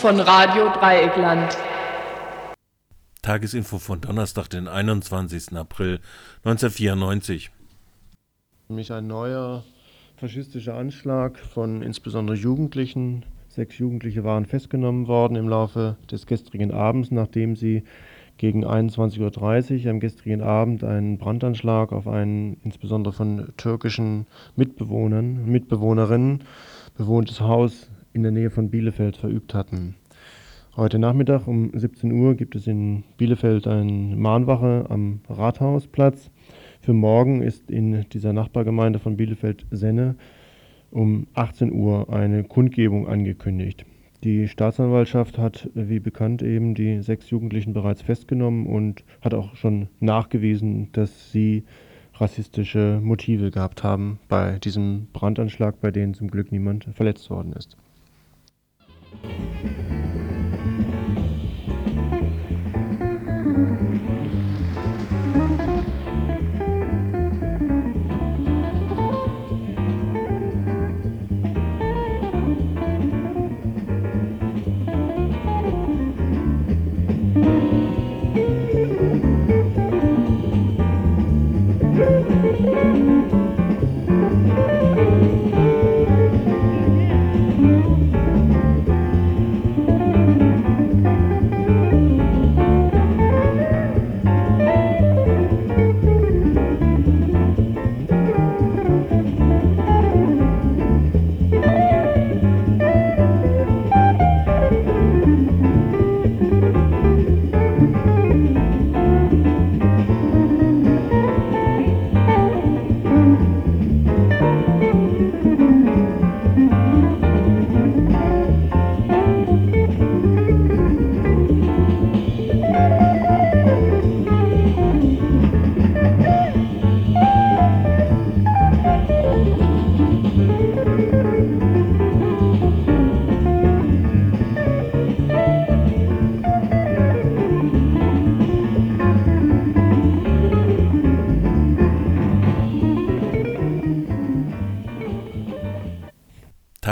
Tagesinfo von Radio Dreieckland. Tagesinfo von Donnerstag, den 21. April 1994. Nämlich ein neuer faschistischer Anschlag von insbesondere Jugendlichen. Sechs Jugendliche waren festgenommen worden im Laufe des gestrigen Abends, nachdem sie gegen 21.30 Uhr am gestrigen Abend einen Brandanschlag auf ein insbesondere von türkischen Mitbewohnern, Mitbewohnerinnen bewohntes Haus in der Nähe von Bielefeld verübt hatten. Heute Nachmittag um 17 Uhr gibt es in Bielefeld eine Mahnwache am Rathausplatz. Für morgen ist in dieser Nachbargemeinde von Bielefeld-Senne um 18 Uhr eine Kundgebung angekündigt. Die Staatsanwaltschaft hat, wie bekannt, eben die sechs Jugendlichen bereits festgenommen und hat auch schon nachgewiesen, dass sie rassistische Motive gehabt haben bei diesem Brandanschlag, bei dem zum Glück niemand verletzt worden ist. Thank you.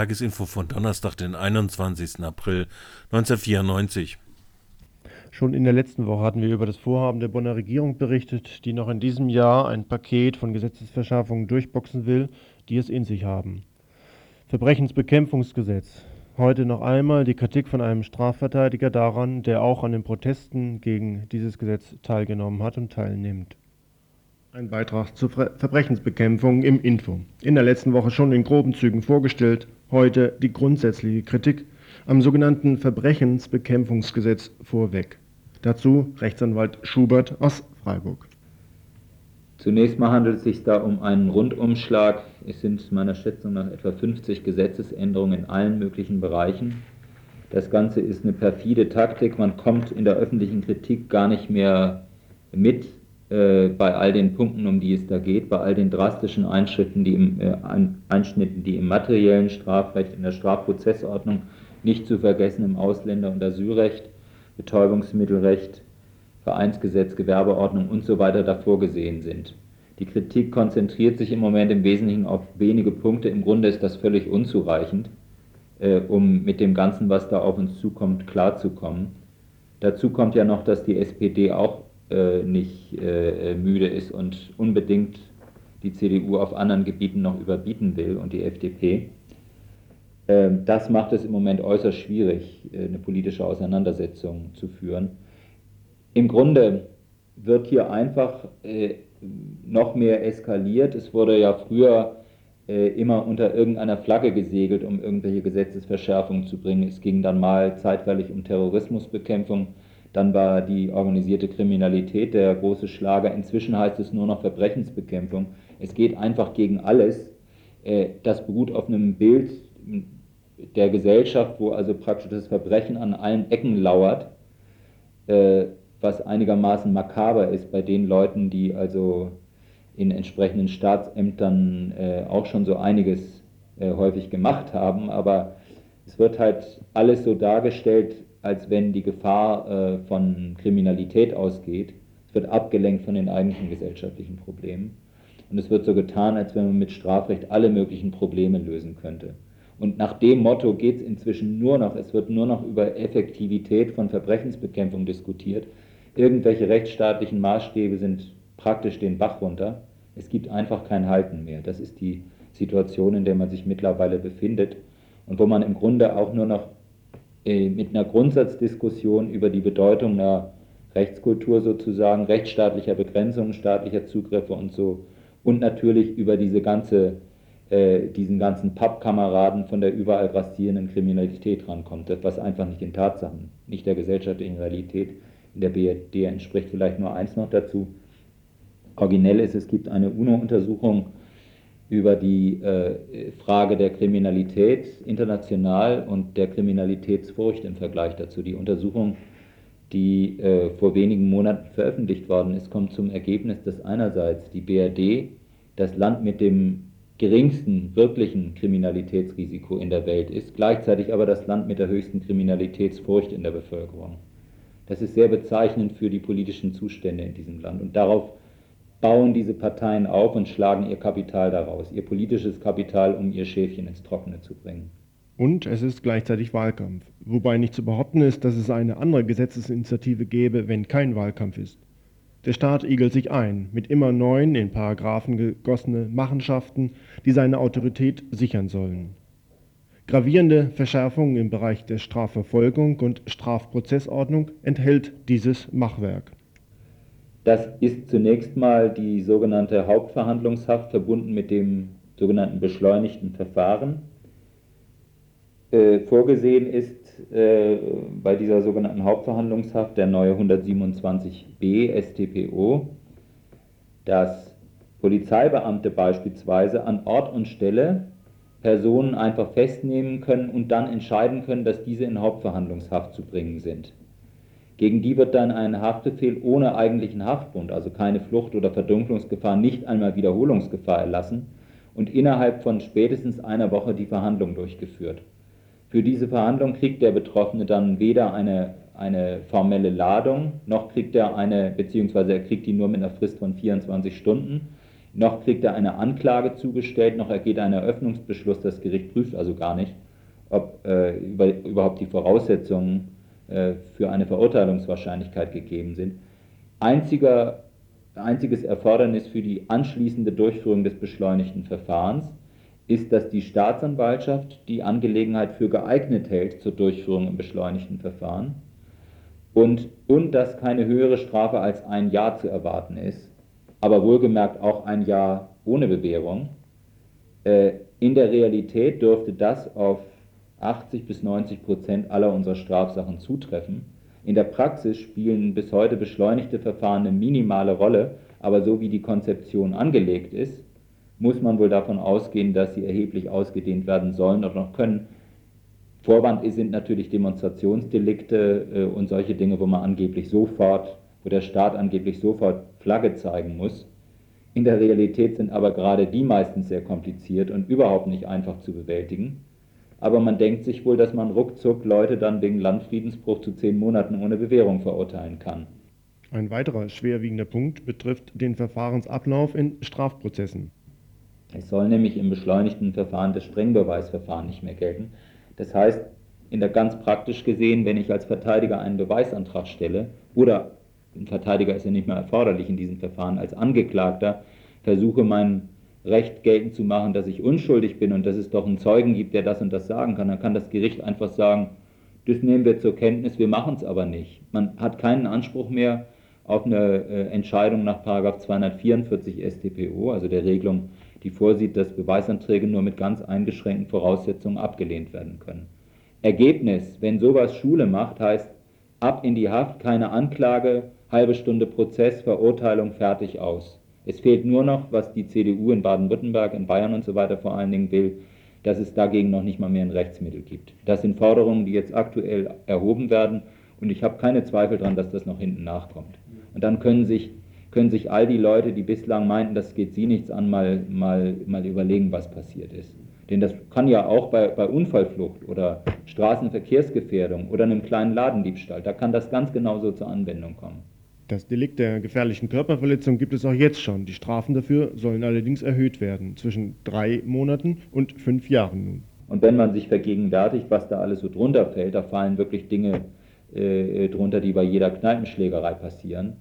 Tagesinfo von Donnerstag, den 21. April 1994. Schon in der letzten Woche hatten wir über das Vorhaben der Bonner Regierung berichtet, die noch in diesem Jahr ein Paket von Gesetzesverschärfungen durchboxen will, die es in sich haben. Verbrechensbekämpfungsgesetz. Heute noch einmal die Kritik von einem Strafverteidiger daran, der auch an den Protesten gegen dieses Gesetz teilgenommen hat und teilnimmt. Ein Beitrag zur Verbrechensbekämpfung im Info. In der letzten Woche schon in groben Zügen vorgestellt, heute die grundsätzliche Kritik am sogenannten Verbrechensbekämpfungsgesetz vorweg. Dazu Rechtsanwalt Schubert aus Freiburg. Zunächst mal handelt es sich da um einen Rundumschlag. Es sind meiner Schätzung nach etwa 50 Gesetzesänderungen in allen möglichen Bereichen. Das Ganze ist eine perfide Taktik. Man kommt in der öffentlichen Kritik gar nicht mehr mit äh, bei all den Punkten, um die es da geht, bei all den drastischen Einschritten, die im, äh, Einschnitten, die im materiellen Strafrecht, in der Strafprozessordnung, nicht zu vergessen im Ausländer- und Asylrecht, Betäubungsmittelrecht, Vereinsgesetz, Gewerbeordnung und so weiter da vorgesehen sind. Die Kritik konzentriert sich im Moment im Wesentlichen auf wenige Punkte. Im Grunde ist das völlig unzureichend, äh, um mit dem Ganzen, was da auf uns zukommt, klarzukommen. Dazu kommt ja noch, dass die SPD auch äh, nicht äh, müde ist und unbedingt die CDU auf anderen Gebieten noch überbieten will und die FDP. Ähm, das macht es im Moment äußerst schwierig, äh, eine politische Auseinandersetzung zu führen. Im Grunde wird hier einfach äh, noch mehr eskaliert. Es wurde ja früher äh, immer unter irgendeiner Flagge gesegelt, um irgendwelche Gesetzesverschärfungen zu bringen. Es ging dann mal zeitweilig um Terrorismusbekämpfung dann war die organisierte Kriminalität der große Schlager. Inzwischen heißt es nur noch Verbrechensbekämpfung. Es geht einfach gegen alles. Äh, das beruht auf einem Bild der Gesellschaft, wo also praktisch das Verbrechen an allen Ecken lauert, äh, was einigermaßen makaber ist bei den Leuten, die also in entsprechenden Staatsämtern äh, auch schon so einiges häufig gemacht haben. Aber es wird halt alles so dargestellt, als wenn die Gefahr äh, von Kriminalität ausgeht. Es wird abgelenkt von den eigentlichen gesellschaftlichen Problemen. Und es wird so getan, als wenn man mit Strafrecht alle möglichen Probleme lösen könnte. Und nach dem Motto geht es inzwischen nur noch, es wird nur noch über Effektivität von Verbrechensbekämpfung diskutiert. Irgendwelche rechtsstaatlichen Maßstäbe sind praktisch den Bach runter. Es gibt einfach kein Halten mehr. Das ist die Situation, in der man sich mittlerweile befindet und wo man im Grunde auch nur noch mit einer Grundsatzdiskussion über die Bedeutung einer Rechtskultur sozusagen, rechtsstaatlicher Begrenzungen, staatlicher Zugriffe und so und natürlich über diese ganze, äh, diesen ganzen Pappkameraden von der überall grassierenden Kriminalität rankommt, was einfach nicht den Tatsachen, nicht der gesellschaftlichen Realität in der BRD entspricht. Vielleicht nur eins noch dazu. Originell ist, es gibt eine UNO-Untersuchung über die äh, Frage der Kriminalität international und der Kriminalitätsfurcht im Vergleich dazu. Die Untersuchung, die äh, vor wenigen Monaten veröffentlicht worden ist, kommt zum Ergebnis, dass einerseits die BRD das Land mit dem geringsten wirklichen Kriminalitätsrisiko in der Welt ist, gleichzeitig aber das Land mit der höchsten Kriminalitätsfurcht in der Bevölkerung. Das ist sehr bezeichnend für die politischen Zustände in diesem Land. Und darauf bauen diese Parteien auf und schlagen ihr Kapital daraus, ihr politisches Kapital, um ihr Schäfchen ins Trockene zu bringen. Und es ist gleichzeitig Wahlkampf, wobei nicht zu behaupten ist, dass es eine andere Gesetzesinitiative gäbe, wenn kein Wahlkampf ist. Der Staat igelt sich ein mit immer neuen, in Paragraphen gegossene Machenschaften, die seine Autorität sichern sollen. Gravierende Verschärfungen im Bereich der Strafverfolgung und Strafprozessordnung enthält dieses Machwerk. Das ist zunächst mal die sogenannte Hauptverhandlungshaft verbunden mit dem sogenannten beschleunigten Verfahren. Äh, vorgesehen ist äh, bei dieser sogenannten Hauptverhandlungshaft der neue 127b StPO, dass Polizeibeamte beispielsweise an Ort und Stelle Personen einfach festnehmen können und dann entscheiden können, dass diese in Hauptverhandlungshaft zu bringen sind. Gegen die wird dann ein Haftbefehl ohne eigentlichen Haftgrund, also keine Flucht oder Verdunklungsgefahr, nicht einmal Wiederholungsgefahr erlassen und innerhalb von spätestens einer Woche die Verhandlung durchgeführt. Für diese Verhandlung kriegt der Betroffene dann weder eine, eine formelle Ladung, noch kriegt er eine, beziehungsweise er kriegt die nur mit einer Frist von 24 Stunden, noch kriegt er eine Anklage zugestellt, noch ergeht ein Eröffnungsbeschluss. Das Gericht prüft also gar nicht, ob äh, über, überhaupt die Voraussetzungen für eine Verurteilungswahrscheinlichkeit gegeben sind. Einziger, einziges Erfordernis für die anschließende Durchführung des beschleunigten Verfahrens ist, dass die Staatsanwaltschaft die Angelegenheit für geeignet hält zur Durchführung im beschleunigten Verfahren und, und dass keine höhere Strafe als ein Jahr zu erwarten ist, aber wohlgemerkt auch ein Jahr ohne Bewährung. Äh, in der Realität dürfte das auf 80 bis 90 Prozent aller unserer Strafsachen zutreffen. In der Praxis spielen bis heute beschleunigte Verfahren eine minimale Rolle, aber so wie die Konzeption angelegt ist, muss man wohl davon ausgehen, dass sie erheblich ausgedehnt werden sollen oder noch können. Vorwand sind natürlich Demonstrationsdelikte äh, und solche Dinge, wo man angeblich sofort, wo der Staat angeblich sofort Flagge zeigen muss. In der Realität sind aber gerade die meistens sehr kompliziert und überhaupt nicht einfach zu bewältigen aber man denkt sich wohl, dass man ruckzuck Leute dann wegen Landfriedensbruch zu zehn Monaten ohne Bewährung verurteilen kann. Ein weiterer schwerwiegender Punkt betrifft den Verfahrensablauf in Strafprozessen. Es soll nämlich im beschleunigten Verfahren das Strengbeweisverfahren nicht mehr gelten. Das heißt, in der ganz praktisch gesehen, wenn ich als Verteidiger einen Beweisantrag stelle oder ein Verteidiger ist ja nicht mehr erforderlich in diesem Verfahren, als Angeklagter versuche meinen Recht geltend zu machen, dass ich unschuldig bin und dass es doch einen Zeugen gibt, der das und das sagen kann, dann kann das Gericht einfach sagen, das nehmen wir zur Kenntnis, wir machen es aber nicht. Man hat keinen Anspruch mehr auf eine äh, Entscheidung nach 244 StPO, also der Regelung, die vorsieht, dass Beweisanträge nur mit ganz eingeschränkten Voraussetzungen abgelehnt werden können. Ergebnis, wenn sowas Schule macht, heißt ab in die Haft, keine Anklage, halbe Stunde Prozess, Verurteilung, fertig aus. Es fehlt nur noch, was die CDU in Baden-Württemberg, in Bayern und so weiter vor allen Dingen will, dass es dagegen noch nicht mal mehr ein Rechtsmittel gibt. Das sind Forderungen, die jetzt aktuell erhoben werden und ich habe keine Zweifel daran, dass das noch hinten nachkommt. Und dann können sich, können sich all die Leute, die bislang meinten, das geht sie nichts an, mal, mal, mal überlegen, was passiert ist. Denn das kann ja auch bei, bei Unfallflucht oder Straßenverkehrsgefährdung oder einem kleinen Ladendiebstahl, da kann das ganz genauso zur Anwendung kommen. Das Delikt der gefährlichen Körperverletzung gibt es auch jetzt schon. Die Strafen dafür sollen allerdings erhöht werden, zwischen drei Monaten und fünf Jahren nun. Und wenn man sich vergegenwärtigt, was da alles so drunter fällt, da fallen wirklich Dinge äh, drunter, die bei jeder Kneipenschlägerei passieren,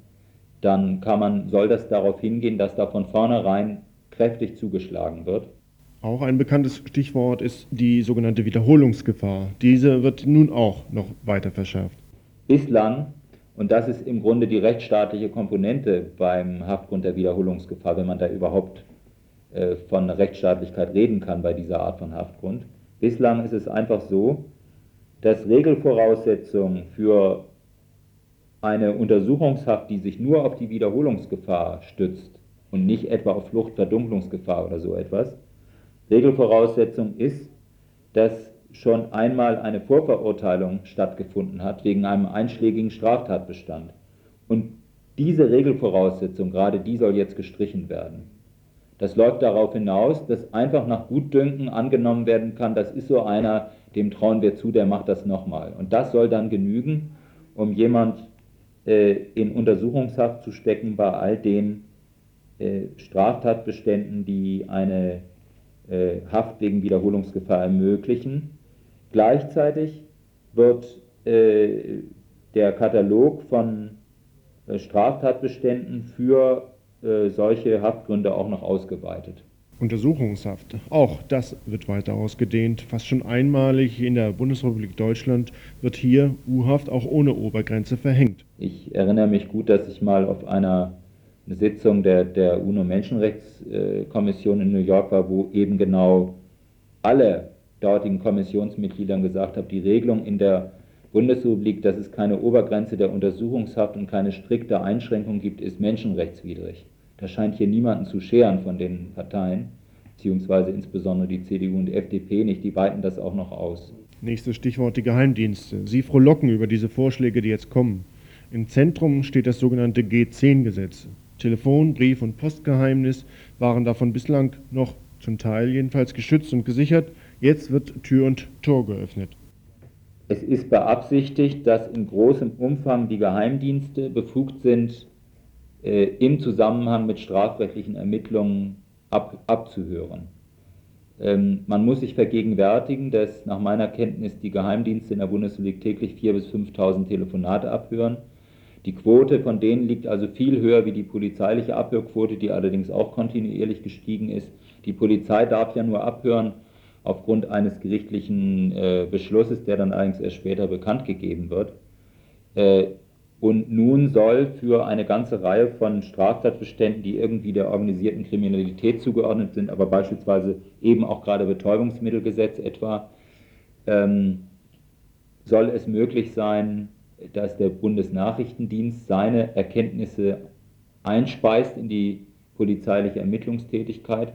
dann kann man, soll das darauf hingehen, dass da von vornherein kräftig zugeschlagen wird. Auch ein bekanntes Stichwort ist die sogenannte Wiederholungsgefahr. Diese wird nun auch noch weiter verschärft. Bislang, und das ist im Grunde die rechtsstaatliche Komponente beim Haftgrund der Wiederholungsgefahr, wenn man da überhaupt äh, von Rechtsstaatlichkeit reden kann bei dieser Art von Haftgrund, bislang ist es einfach so, dass Regelvoraussetzungen für eine Untersuchungshaft, die sich nur auf die Wiederholungsgefahr stützt und nicht etwa auf Fluchtverdunklungsgefahr oder so etwas, Regelvoraussetzung ist, dass schon einmal eine Vorverurteilung stattgefunden hat wegen einem einschlägigen Straftatbestand. Und diese Regelvoraussetzung, gerade die soll jetzt gestrichen werden. Das läuft darauf hinaus, dass einfach nach Gutdünken angenommen werden kann, das ist so einer, dem trauen wir zu, der macht das nochmal. Und das soll dann genügen, um jemand äh, in Untersuchungshaft zu stecken bei all den äh, Straftatbeständen, die eine äh, Haft wegen Wiederholungsgefahr ermöglichen. Gleichzeitig wird äh, der Katalog von äh, Straftatbeständen für äh, solche Haftgründe auch noch ausgeweitet. Untersuchungshaft. Auch das wird weiter ausgedehnt. Fast schon einmalig in der Bundesrepublik Deutschland wird hier U-Haft auch ohne Obergrenze verhängt. Ich erinnere mich gut, dass ich mal auf einer Sitzung der, der UNO-Menschenrechtskommission in New York war, wo eben genau alle dortigen Kommissionsmitgliedern gesagt habe, die Regelung in der Bundesrepublik, dass es keine Obergrenze der Untersuchungshaft und keine strikte Einschränkung gibt, ist menschenrechtswidrig. Das scheint hier niemanden zu scheren von den Parteien, beziehungsweise insbesondere die CDU und die FDP nicht. Die weiten das auch noch aus. Nächstes Stichwort die Geheimdienste. Sie frohlocken über diese Vorschläge, die jetzt kommen. Im Zentrum steht das sogenannte G10-Gesetz. Telefon-, Brief- und Postgeheimnis waren davon bislang noch zum Teil jedenfalls geschützt und gesichert. Jetzt wird Tür und Tor geöffnet. Es ist beabsichtigt, dass in großem Umfang die Geheimdienste befugt sind, äh, im Zusammenhang mit strafrechtlichen Ermittlungen ab, abzuhören. Ähm, man muss sich vergegenwärtigen, dass nach meiner Kenntnis die Geheimdienste in der Bundesrepublik täglich 4.000 bis 5.000 Telefonate abhören. Die Quote von denen liegt also viel höher wie die polizeiliche Abhörquote, die allerdings auch kontinuierlich gestiegen ist. Die Polizei darf ja nur abhören aufgrund eines gerichtlichen äh, Beschlusses, der dann allerdings erst später bekannt gegeben wird. Äh, und nun soll für eine ganze Reihe von Straftatbeständen, die irgendwie der organisierten Kriminalität zugeordnet sind, aber beispielsweise eben auch gerade Betäubungsmittelgesetz etwa, ähm, soll es möglich sein, dass der Bundesnachrichtendienst seine Erkenntnisse einspeist in die polizeiliche Ermittlungstätigkeit.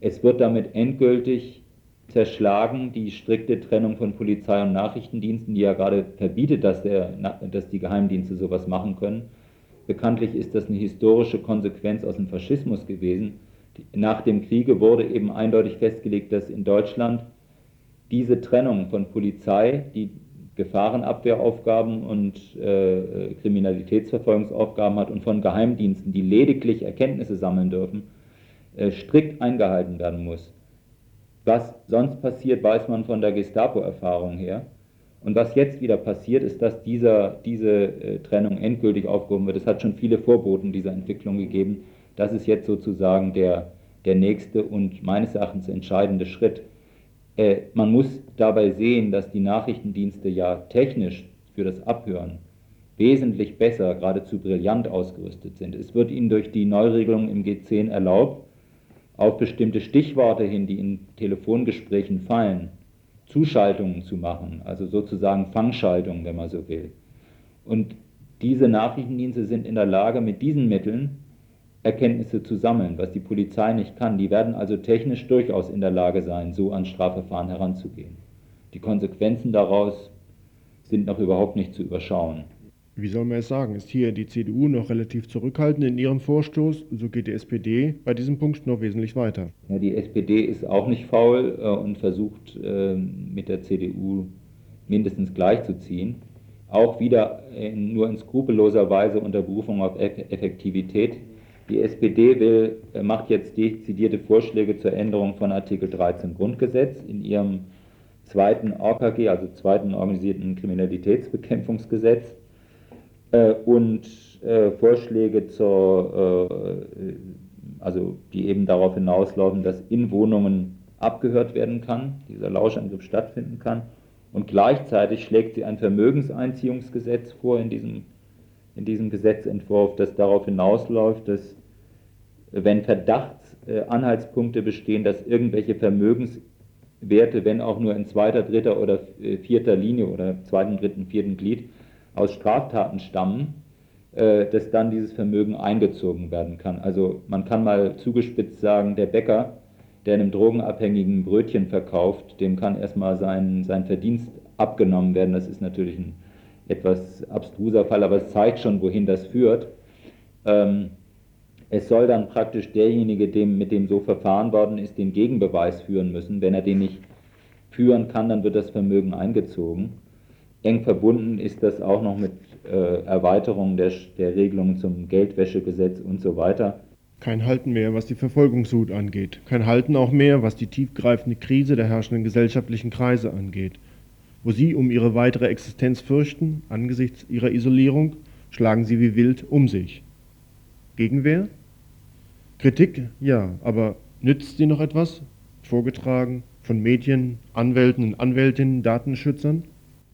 Es wird damit endgültig zerschlagen, die strikte Trennung von Polizei und Nachrichtendiensten, die ja gerade verbietet, dass, der, dass die Geheimdienste sowas machen können. Bekanntlich ist das eine historische Konsequenz aus dem Faschismus gewesen. Nach dem Kriege wurde eben eindeutig festgelegt, dass in Deutschland diese Trennung von Polizei, die Gefahrenabwehraufgaben und äh, Kriminalitätsverfolgungsaufgaben hat, und von Geheimdiensten, die lediglich Erkenntnisse sammeln dürfen, äh, strikt eingehalten werden muss. Was sonst passiert, weiß man von der Gestapo-Erfahrung her. Und was jetzt wieder passiert, ist, dass dieser, diese äh, Trennung endgültig aufgehoben wird. Es hat schon viele Vorboten dieser Entwicklung gegeben. Das ist jetzt sozusagen der, der nächste und meines Erachtens entscheidende Schritt. Äh, man muss dabei sehen, dass die Nachrichtendienste ja technisch für das Abhören wesentlich besser, geradezu brillant ausgerüstet sind. Es wird ihnen durch die Neuregelung im G10 erlaubt, auf bestimmte Stichworte hin, die in Telefongesprächen fallen, Zuschaltungen zu machen, also sozusagen Fangschaltungen, wenn man so will. Und diese Nachrichtendienste sind in der Lage, mit diesen Mitteln Erkenntnisse zu sammeln, was die Polizei nicht kann. Die werden also technisch durchaus in der Lage sein, so an Strafverfahren heranzugehen. Die Konsequenzen daraus sind noch überhaupt nicht zu überschauen wie soll man es sagen, ist hier die CDU noch relativ zurückhaltend in ihrem Vorstoß, so geht die SPD bei diesem Punkt noch wesentlich weiter. Ja, die SPD ist auch nicht faul äh, und versucht äh, mit der CDU mindestens gleichzuziehen. Auch wieder in, nur in skrupelloser Weise unter Berufung auf Effektivität. Die SPD will, äh, macht jetzt dezidierte Vorschläge zur Änderung von Artikel 13 Grundgesetz in ihrem zweiten OKG, also zweiten organisierten Kriminalitätsbekämpfungsgesetz und äh, Vorschläge zur, äh, also die eben darauf hinauslaufen, dass in Wohnungen abgehört werden kann, dieser Lauschangriff stattfinden kann. Und gleichzeitig schlägt sie ein Vermögenseinziehungsgesetz vor in diesem, in diesem Gesetzentwurf, das darauf hinausläuft, dass wenn Verdachtsanhaltspunkte bestehen, dass irgendwelche Vermögenswerte, wenn auch nur in zweiter, dritter oder vierter Linie oder zweiten, dritten, vierten Glied aus Straftaten stammen, äh, dass dann dieses Vermögen eingezogen werden kann. Also man kann mal zugespitzt sagen, der Bäcker, der einem Drogenabhängigen Brötchen verkauft, dem kann erstmal sein, sein Verdienst abgenommen werden. Das ist natürlich ein etwas abstruser Fall, aber es zeigt schon, wohin das führt. Ähm, es soll dann praktisch derjenige, dem, mit dem so verfahren worden ist, den Gegenbeweis führen müssen. Wenn er den nicht führen kann, dann wird das Vermögen eingezogen. Eng verbunden ist das auch noch mit äh, Erweiterung der, der Regelungen zum Geldwäschegesetz und so weiter. Kein Halten mehr, was die Verfolgungswut angeht. Kein Halten auch mehr, was die tiefgreifende Krise der herrschenden gesellschaftlichen Kreise angeht. Wo sie um ihre weitere Existenz fürchten, angesichts ihrer Isolierung, schlagen sie wie wild um sich. Gegenwehr? Kritik, ja, aber nützt sie noch etwas? Vorgetragen von Medien, Anwälten und Anwältinnen, Datenschützern?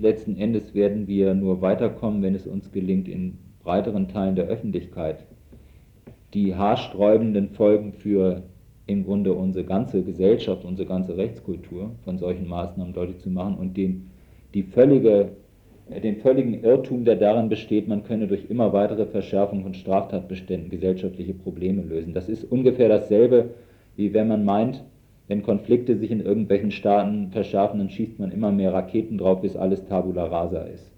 Letzten Endes werden wir nur weiterkommen, wenn es uns gelingt, in breiteren Teilen der Öffentlichkeit die haarsträubenden Folgen für im Grunde unsere ganze Gesellschaft, unsere ganze Rechtskultur von solchen Maßnahmen deutlich zu machen und den, die völlige, den völligen Irrtum, der darin besteht, man könne durch immer weitere Verschärfung von Straftatbeständen gesellschaftliche Probleme lösen. Das ist ungefähr dasselbe, wie wenn man meint, wenn Konflikte sich in irgendwelchen Staaten verschärfen, dann schießt man immer mehr Raketen drauf, bis alles tabula rasa ist.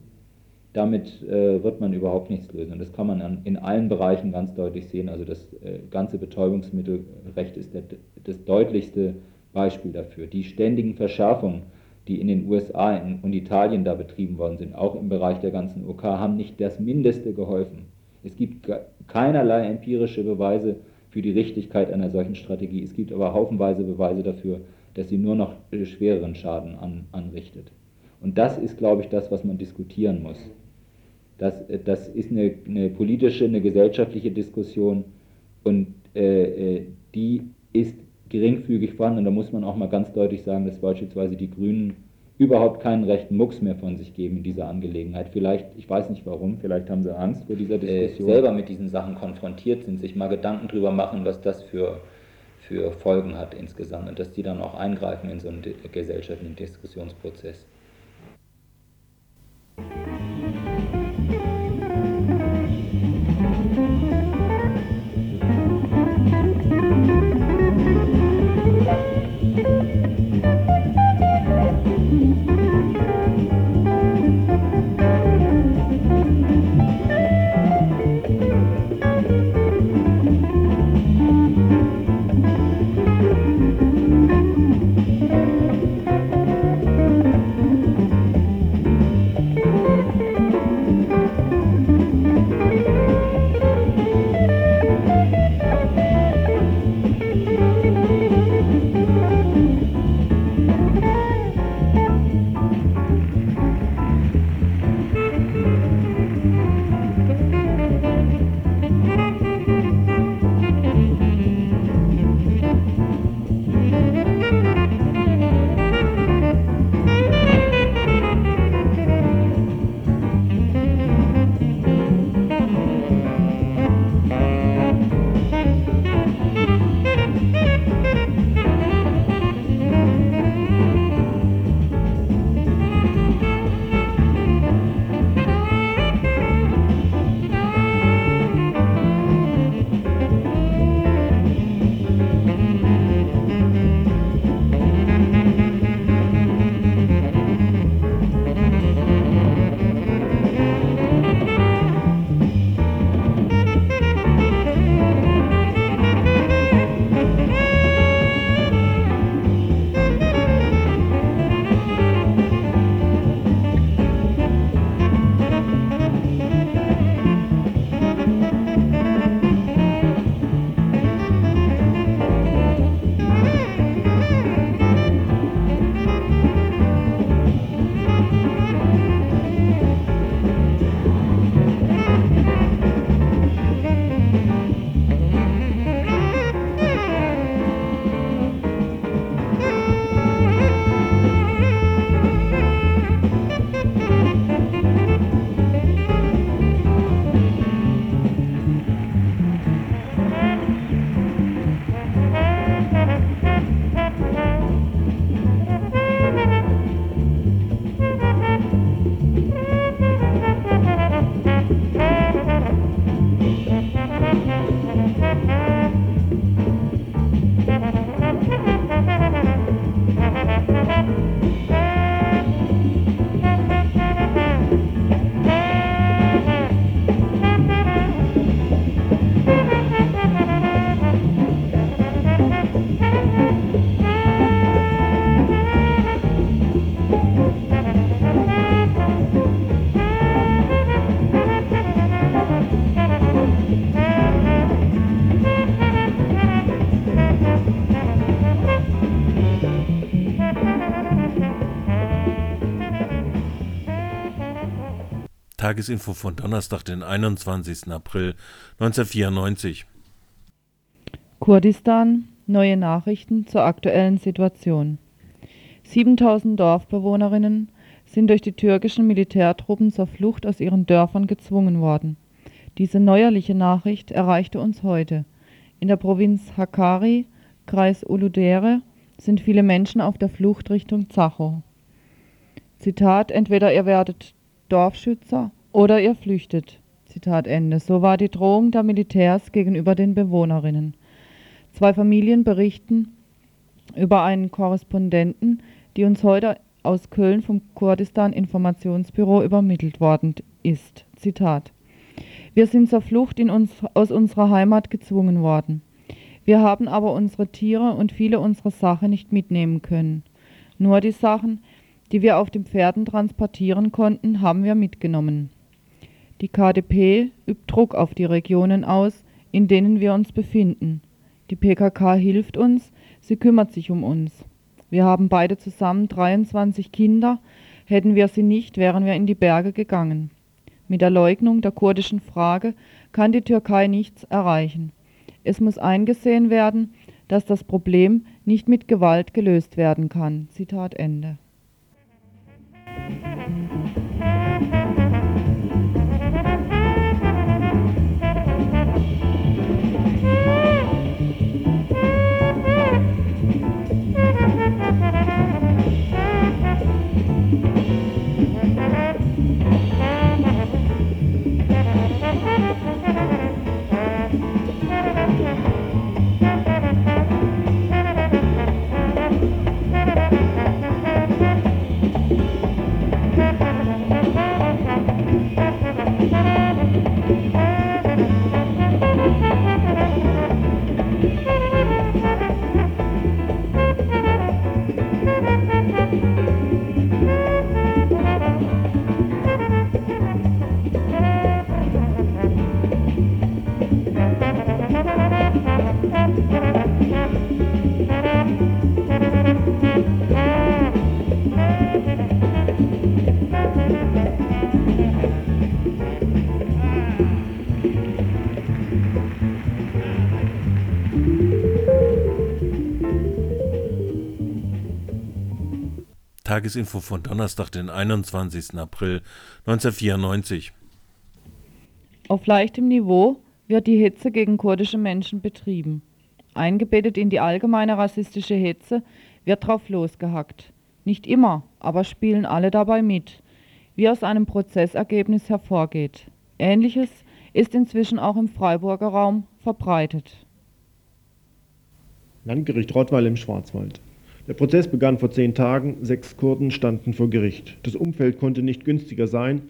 Damit äh, wird man überhaupt nichts lösen. Und das kann man an, in allen Bereichen ganz deutlich sehen. Also das äh, ganze Betäubungsmittelrecht ist der, das deutlichste Beispiel dafür. Die ständigen Verschärfungen, die in den USA und Italien da betrieben worden sind, auch im Bereich der ganzen OK, haben nicht das Mindeste geholfen. Es gibt keinerlei empirische Beweise für die Richtigkeit einer solchen Strategie. Es gibt aber haufenweise Beweise dafür, dass sie nur noch schwereren Schaden an, anrichtet. Und das ist, glaube ich, das, was man diskutieren muss. Das, das ist eine, eine politische, eine gesellschaftliche Diskussion und äh, äh, die ist geringfügig vorhanden. Und da muss man auch mal ganz deutlich sagen, dass beispielsweise die Grünen überhaupt keinen rechten Mucks mehr von sich geben in dieser Angelegenheit. Vielleicht, ich weiß nicht warum, vielleicht haben sie Angst vor dieser äh, Diskussion. Äh, selber mit diesen Sachen konfrontiert sind, sich mal Gedanken drüber machen, was das für, für Folgen hat insgesamt und dass die dann auch eingreifen in so einen gesellschaftlichen Diskussionsprozess. Tagesinfo von Donnerstag, den 21. April 1994. Kurdistan, neue Nachrichten zur aktuellen Situation. 7000 Dorfbewohnerinnen sind durch die türkischen Militärtruppen zur Flucht aus ihren Dörfern gezwungen worden. Diese neuerliche Nachricht erreichte uns heute. In der Provinz Hakkari, Kreis Uludere, sind viele Menschen auf der Flucht Richtung Zacho. Zitat, entweder ihr werdet Dorfschützer oder ihr flüchtet. Zitat Ende. So war die Drohung der Militärs gegenüber den Bewohnerinnen. Zwei Familien berichten über einen Korrespondenten, die uns heute aus Köln vom Kurdistan Informationsbüro übermittelt worden ist. Zitat. Wir sind zur Flucht uns, aus unserer Heimat gezwungen worden. Wir haben aber unsere Tiere und viele unserer Sachen nicht mitnehmen können. Nur die Sachen, die wir auf den Pferden transportieren konnten, haben wir mitgenommen. Die KDP übt Druck auf die Regionen aus, in denen wir uns befinden. Die PKK hilft uns, sie kümmert sich um uns. Wir haben beide zusammen 23 Kinder, hätten wir sie nicht, wären wir in die Berge gegangen. Mit der Leugnung der kurdischen Frage kann die Türkei nichts erreichen. Es muss eingesehen werden, dass das Problem nicht mit Gewalt gelöst werden kann. Zitat Ende. Tagesinfo von Donnerstag, den 21. April 1994. Auf leichtem Niveau wird die Hetze gegen kurdische Menschen betrieben. Eingebettet in die allgemeine rassistische Hetze wird drauf losgehackt. Nicht immer, aber spielen alle dabei mit, wie aus einem Prozessergebnis hervorgeht. Ähnliches ist inzwischen auch im Freiburger Raum verbreitet. Landgericht Rottweil im Schwarzwald. Der Prozess begann vor zehn Tagen. Sechs Kurden standen vor Gericht. Das Umfeld konnte nicht günstiger sein.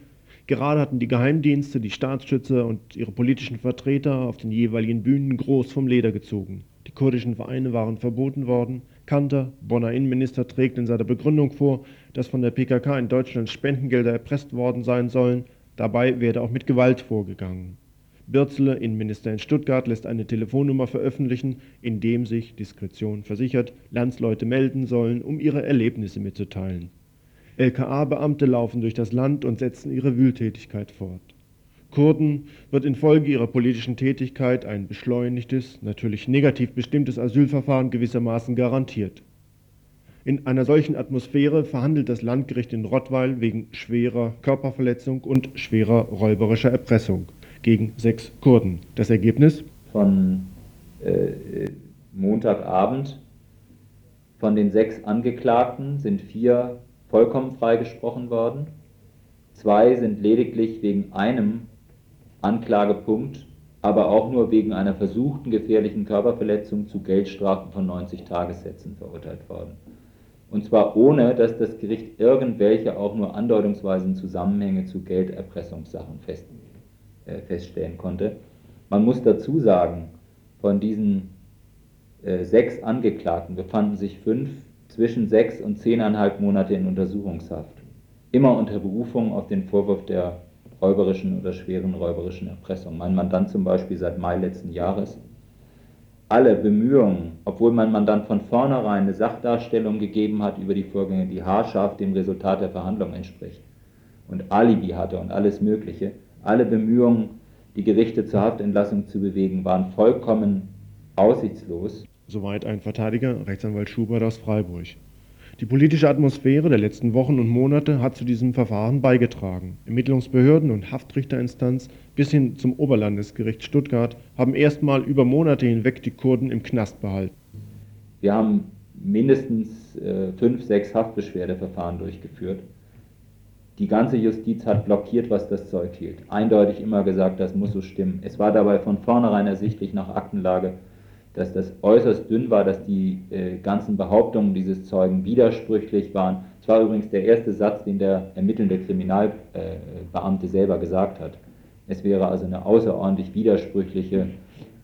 Gerade hatten die Geheimdienste, die Staatsschützer und ihre politischen Vertreter auf den jeweiligen Bühnen groß vom Leder gezogen. Die kurdischen Vereine waren verboten worden. Kanter, Bonner Innenminister, trägt in seiner Begründung vor, dass von der PKK in Deutschland Spendengelder erpresst worden sein sollen. Dabei werde auch mit Gewalt vorgegangen. Bürzele, Innenminister in Stuttgart, lässt eine Telefonnummer veröffentlichen, in dem sich, Diskretion versichert, Landsleute melden sollen, um ihre Erlebnisse mitzuteilen. LKA-Beamte laufen durch das Land und setzen ihre Wühltätigkeit fort. Kurden wird infolge ihrer politischen Tätigkeit ein beschleunigtes, natürlich negativ bestimmtes Asylverfahren gewissermaßen garantiert. In einer solchen Atmosphäre verhandelt das Landgericht in Rottweil wegen schwerer Körperverletzung und schwerer räuberischer Erpressung gegen sechs Kurden. Das Ergebnis? Von äh, Montagabend von den sechs Angeklagten sind vier vollkommen freigesprochen worden. Zwei sind lediglich wegen einem Anklagepunkt, aber auch nur wegen einer versuchten gefährlichen Körperverletzung zu Geldstrafen von 90 Tagessätzen verurteilt worden. Und zwar ohne, dass das Gericht irgendwelche auch nur andeutungsweisen Zusammenhänge zu Gelderpressungssachen festlegt. Äh, feststellen konnte. Man muss dazu sagen, von diesen äh, sechs Angeklagten befanden sich fünf zwischen sechs und zehneinhalb Monate in Untersuchungshaft. Immer unter Berufung auf den Vorwurf der räuberischen oder schweren räuberischen Erpressung. Mein Mandant zum Beispiel seit Mai letzten Jahres. Alle Bemühungen, obwohl mein Mandant von vornherein eine Sachdarstellung gegeben hat über die Vorgänge, die haarscharf dem Resultat der Verhandlung entspricht und Alibi hatte und alles Mögliche, alle Bemühungen, die Gerichte zur Haftentlassung zu bewegen, waren vollkommen aussichtslos. Soweit ein Verteidiger, Rechtsanwalt Schubert aus Freiburg. Die politische Atmosphäre der letzten Wochen und Monate hat zu diesem Verfahren beigetragen. Ermittlungsbehörden und Haftrichterinstanz bis hin zum Oberlandesgericht Stuttgart haben erstmal über Monate hinweg die Kurden im Knast behalten. Wir haben mindestens äh, fünf, sechs Haftbeschwerdeverfahren durchgeführt. Die ganze Justiz hat blockiert, was das Zeug hielt. Eindeutig immer gesagt, das muss so stimmen. Es war dabei von vornherein ersichtlich nach Aktenlage, dass das äußerst dünn war, dass die äh, ganzen Behauptungen dieses Zeugen widersprüchlich waren. Es war übrigens der erste Satz, den der ermittelnde Kriminalbeamte äh, selber gesagt hat. Es wäre also eine außerordentlich widersprüchliche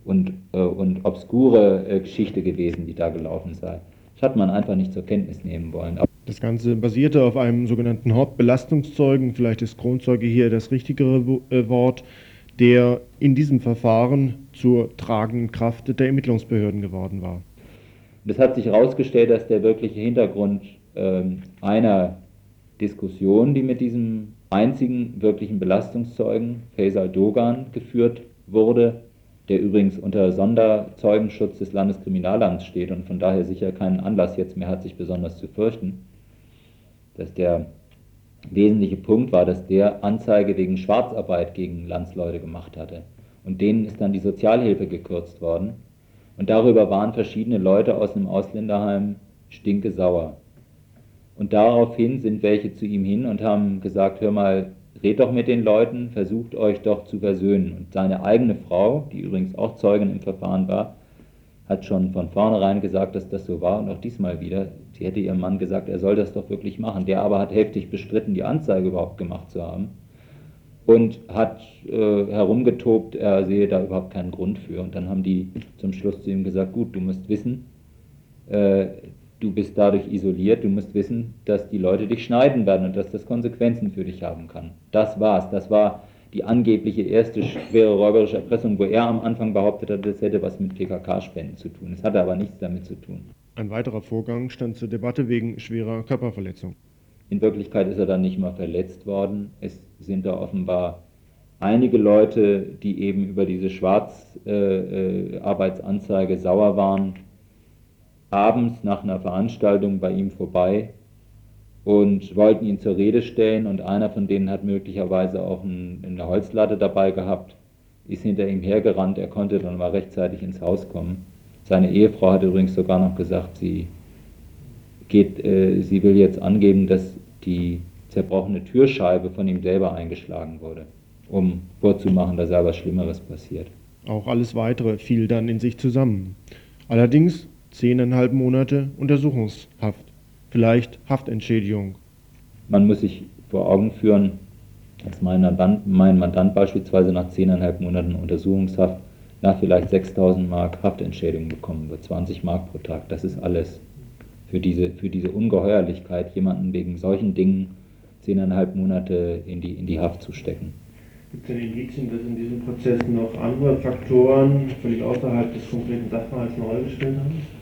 und, äh, und obskure äh, Geschichte gewesen, die da gelaufen sei. Das hat man einfach nicht zur Kenntnis nehmen wollen. Das Ganze basierte auf einem sogenannten Hauptbelastungszeugen, vielleicht ist Kronzeuge hier das richtigere äh, Wort, der in diesem Verfahren zur tragenden Kraft der Ermittlungsbehörden geworden war. Es hat sich herausgestellt, dass der wirkliche Hintergrund äh, einer Diskussion, die mit diesem einzigen wirklichen Belastungszeugen, Faisal Dogan, geführt wurde, der übrigens unter Sonderzeugenschutz des Landeskriminalamts steht und von daher sicher keinen Anlass jetzt mehr hat, sich besonders zu fürchten, dass der wesentliche Punkt war, dass der Anzeige wegen Schwarzarbeit gegen Landsleute gemacht hatte. Und denen ist dann die Sozialhilfe gekürzt worden. Und darüber waren verschiedene Leute aus einem Ausländerheim stinke sauer. Und daraufhin sind welche zu ihm hin und haben gesagt, hör mal, red doch mit den Leuten, versucht euch doch zu versöhnen. Und seine eigene Frau, die übrigens auch Zeugin im Verfahren war, hat schon von vornherein gesagt, dass das so war und auch diesmal wieder. Sie hätte ihrem Mann gesagt, er soll das doch wirklich machen. Der aber hat heftig bestritten, die Anzeige überhaupt gemacht zu haben und hat äh, herumgetobt, er sehe da überhaupt keinen Grund für. Und dann haben die zum Schluss zu ihm gesagt, gut, du musst wissen, äh, du bist dadurch isoliert, du musst wissen, dass die Leute dich schneiden werden und dass das Konsequenzen für dich haben kann. Das war's. Das war die angebliche erste schwere räuberische Erpressung, wo er am Anfang behauptet hat, das hätte was mit PKK-Spenden zu tun. Es hatte aber nichts damit zu tun. Ein weiterer Vorgang stand zur Debatte wegen schwerer Körperverletzung. In Wirklichkeit ist er dann nicht mal verletzt worden. Es sind da offenbar einige Leute, die eben über diese Schwarzarbeitsanzeige äh, sauer waren, abends nach einer Veranstaltung bei ihm vorbei und wollten ihn zur Rede stellen und einer von denen hat möglicherweise auch ein, eine Holzlatte dabei gehabt, ist hinter ihm hergerannt, er konnte dann mal rechtzeitig ins Haus kommen. Seine Ehefrau hat übrigens sogar noch gesagt, sie, geht, äh, sie will jetzt angeben, dass die zerbrochene Türscheibe von ihm selber eingeschlagen wurde, um vorzumachen, dass da was Schlimmeres passiert. Auch alles Weitere fiel dann in sich zusammen. Allerdings zehneinhalb Monate Untersuchungshaft vielleicht Haftentschädigung. Man muss sich vor Augen führen, dass mein Mandant, mein Mandant beispielsweise nach 10,5 Monaten Untersuchungshaft nach vielleicht 6000 Mark Haftentschädigung bekommen wird, 20 Mark pro Tag. Das ist alles für diese, für diese Ungeheuerlichkeit, jemanden wegen solchen Dingen 10,5 Monate in die, in die Haft zu stecken. Gibt es denn Indizien, dass in diesem Prozess noch andere Faktoren völlig außerhalb des konkreten Sachverhalts eine Rolle gespielt haben?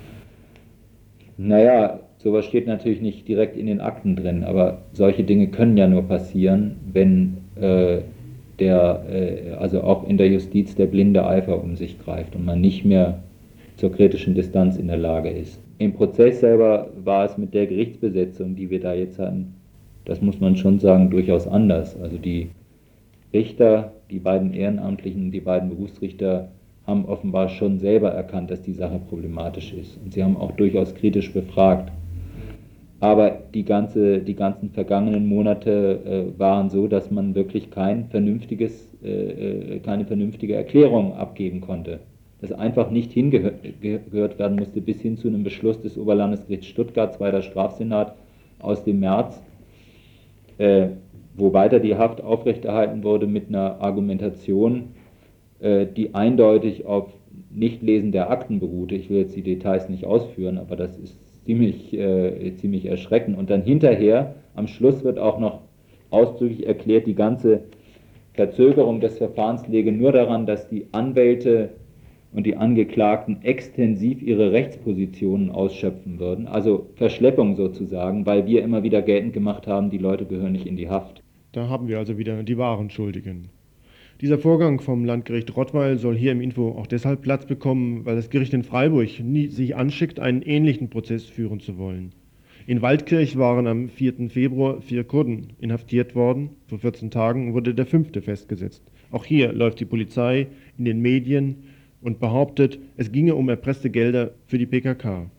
Naja, Sowas steht natürlich nicht direkt in den Akten drin, aber solche Dinge können ja nur passieren, wenn äh, der, äh, also auch in der Justiz der blinde Eifer um sich greift und man nicht mehr zur kritischen Distanz in der Lage ist. Im Prozess selber war es mit der Gerichtsbesetzung, die wir da jetzt hatten, das muss man schon sagen, durchaus anders. Also die Richter, die beiden Ehrenamtlichen, die beiden Berufsrichter haben offenbar schon selber erkannt, dass die Sache problematisch ist. Und sie haben auch durchaus kritisch befragt. Aber die, ganze, die ganzen vergangenen Monate äh, waren so, dass man wirklich kein vernünftiges, äh, äh keine vernünftige Erklärung abgeben konnte. Dass einfach nicht hingehört werden musste bis hin zu einem Beschluss des Oberlandesgerichts Stuttgart, zweiter Strafsenat aus dem März, äh, wo weiter die Haft aufrechterhalten wurde mit einer Argumentation, die eindeutig auf Nichtlesen der Akten beruhte. Ich will jetzt die Details nicht ausführen, aber das ist ziemlich, äh, ziemlich erschreckend. Und dann hinterher, am Schluss wird auch noch ausdrücklich erklärt, die ganze Verzögerung des Verfahrens läge nur daran, dass die Anwälte und die Angeklagten extensiv ihre Rechtspositionen ausschöpfen würden, also Verschleppung sozusagen, weil wir immer wieder geltend gemacht haben, die Leute gehören nicht in die Haft. Da haben wir also wieder die wahren Schuldigen. Dieser Vorgang vom Landgericht Rottweil soll hier im Info auch deshalb Platz bekommen, weil das Gericht in Freiburg nie, sich anschickt, einen ähnlichen Prozess führen zu wollen. In Waldkirch waren am 4. Februar vier Kurden inhaftiert worden. Vor 14 Tagen wurde der fünfte festgesetzt. Auch hier läuft die Polizei in den Medien und behauptet, es ginge um erpresste Gelder für die PKK.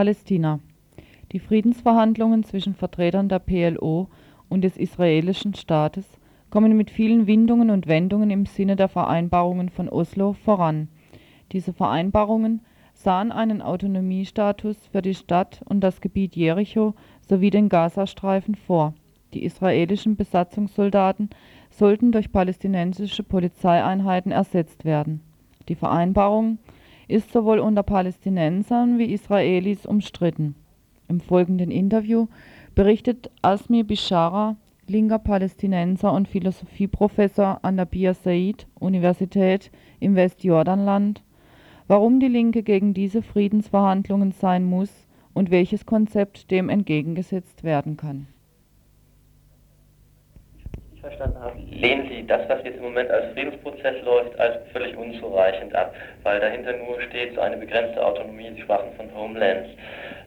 Palästina. Die Friedensverhandlungen zwischen Vertretern der PLO und des israelischen Staates kommen mit vielen Windungen und Wendungen im Sinne der Vereinbarungen von Oslo voran. Diese Vereinbarungen sahen einen Autonomiestatus für die Stadt und das Gebiet Jericho sowie den Gazastreifen vor. Die israelischen Besatzungssoldaten sollten durch palästinensische Polizeieinheiten ersetzt werden. Die Vereinbarung ist sowohl unter Palästinensern wie Israelis umstritten. Im folgenden Interview berichtet Asmi Bishara, linker Palästinenser und Philosophieprofessor an der Bir Said Universität im Westjordanland, warum die Linke gegen diese Friedensverhandlungen sein muss und welches Konzept dem entgegengesetzt werden kann verstanden habe, lehnen Sie das, was jetzt im Moment als Friedensprozess läuft, als völlig unzureichend ab, weil dahinter nur steht so eine begrenzte Autonomie. Sie sprachen von Homelands.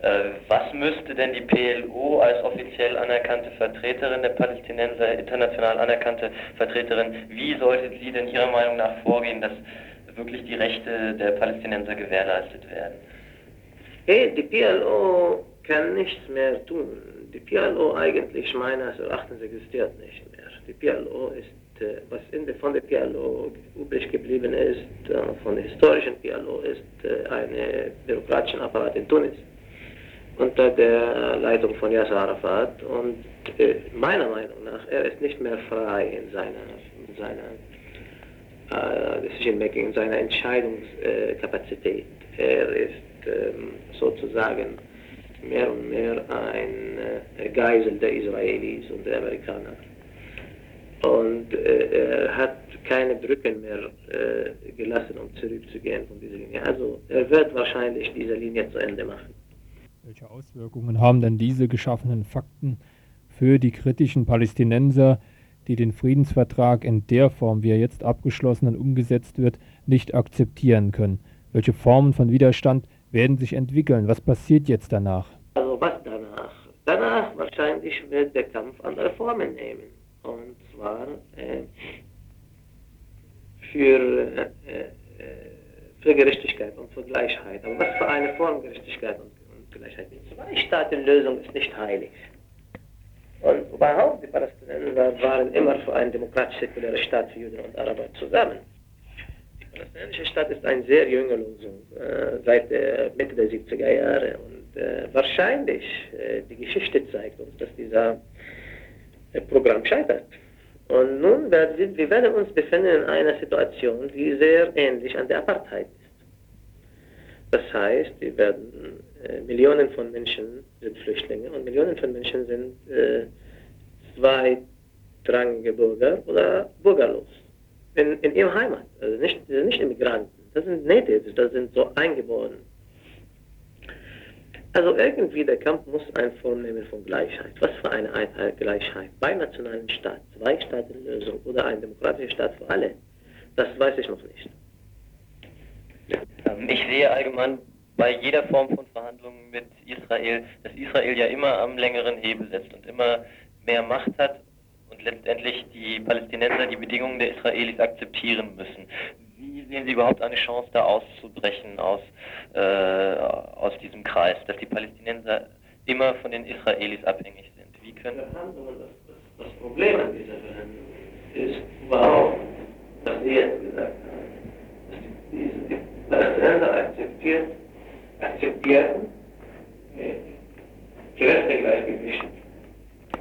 Äh, was müsste denn die PLO als offiziell anerkannte Vertreterin der Palästinenser, international anerkannte Vertreterin, wie sollte sie denn Ihrer Meinung nach vorgehen, dass wirklich die Rechte der Palästinenser gewährleistet werden? Hey, die PLO kann nichts mehr tun. Die PLO eigentlich meines Erachtens existiert nicht. Die PLO ist, äh, was in von der PLO übrig geblieben ist, äh, von der historischen PLO, ist äh, ein bürokratischer Apparat in Tunis unter der Leitung von Yasser Arafat und meiner Meinung nach, er ist nicht mehr frei in seiner, in seiner Decision Making, in seiner Entscheidungskapazität. Er ist ähm, sozusagen mehr und mehr ein Geisel der Israelis und der Amerikaner und äh, er hat keine Brücken mehr äh, gelassen, um zurückzugehen von dieser Linie. Also er wird wahrscheinlich diese Linie zu Ende machen. Welche Auswirkungen haben denn diese geschaffenen Fakten für die kritischen Palästinenser, die den Friedensvertrag in der Form, wie er jetzt abgeschlossen und umgesetzt wird, nicht akzeptieren können? Welche Formen von Widerstand werden sich entwickeln? Was passiert jetzt danach? Also was danach? Danach wahrscheinlich wird der Kampf andere Formen nehmen und zwar äh, für, äh, äh, für Gerechtigkeit und für Gleichheit. Aber was für eine Form Gerechtigkeit und, und Gleichheit? Die Zwei-Staaten-Lösung ist nicht heilig. Und überhaupt, die Palästinenser waren immer für einen demokratisch-säkulären Staat für Juden und Araber zusammen. Die palästinensische Stadt ist eine sehr junge Lösung, äh, seit der Mitte der 70er Jahre. Und äh, wahrscheinlich, äh, die Geschichte zeigt uns, dass dieser Programm scheitert. Und nun werden wir werden uns befinden in einer Situation, die sehr ähnlich an der Apartheid ist. Das heißt, wir werden äh, Millionen von Menschen sind Flüchtlinge und Millionen von Menschen sind äh, zweitrangige Bürger oder bürgerlos in, in ihrem Heimat. Also nicht, nicht Immigranten, das sind Natives, das sind so Eingeborene. Also irgendwie der Kampf muss Form nehmen von Gleichheit. Was für eine Einheit, Gleichheit? Bei nationalen Staat, Zwei-Staaten-Lösung oder ein demokratischer Staat für alle? Das weiß ich noch nicht. Ähm, ich sehe allgemein bei jeder Form von Verhandlungen mit Israel, dass Israel ja immer am längeren Hebel setzt und immer mehr Macht hat und letztendlich die Palästinenser die Bedingungen der Israelis akzeptieren müssen. Wie sehen Sie überhaupt eine Chance, da auszubrechen aus, äh, aus diesem Kreis, dass die Palästinenser immer von den Israelis abhängig sind? Wie können das, Problem an dieser Verhandlung ist überhaupt, was Sie jetzt gesagt haben, dass die, Palästinenser akzeptiert, akzeptieren äh, Kräftegleichgewicht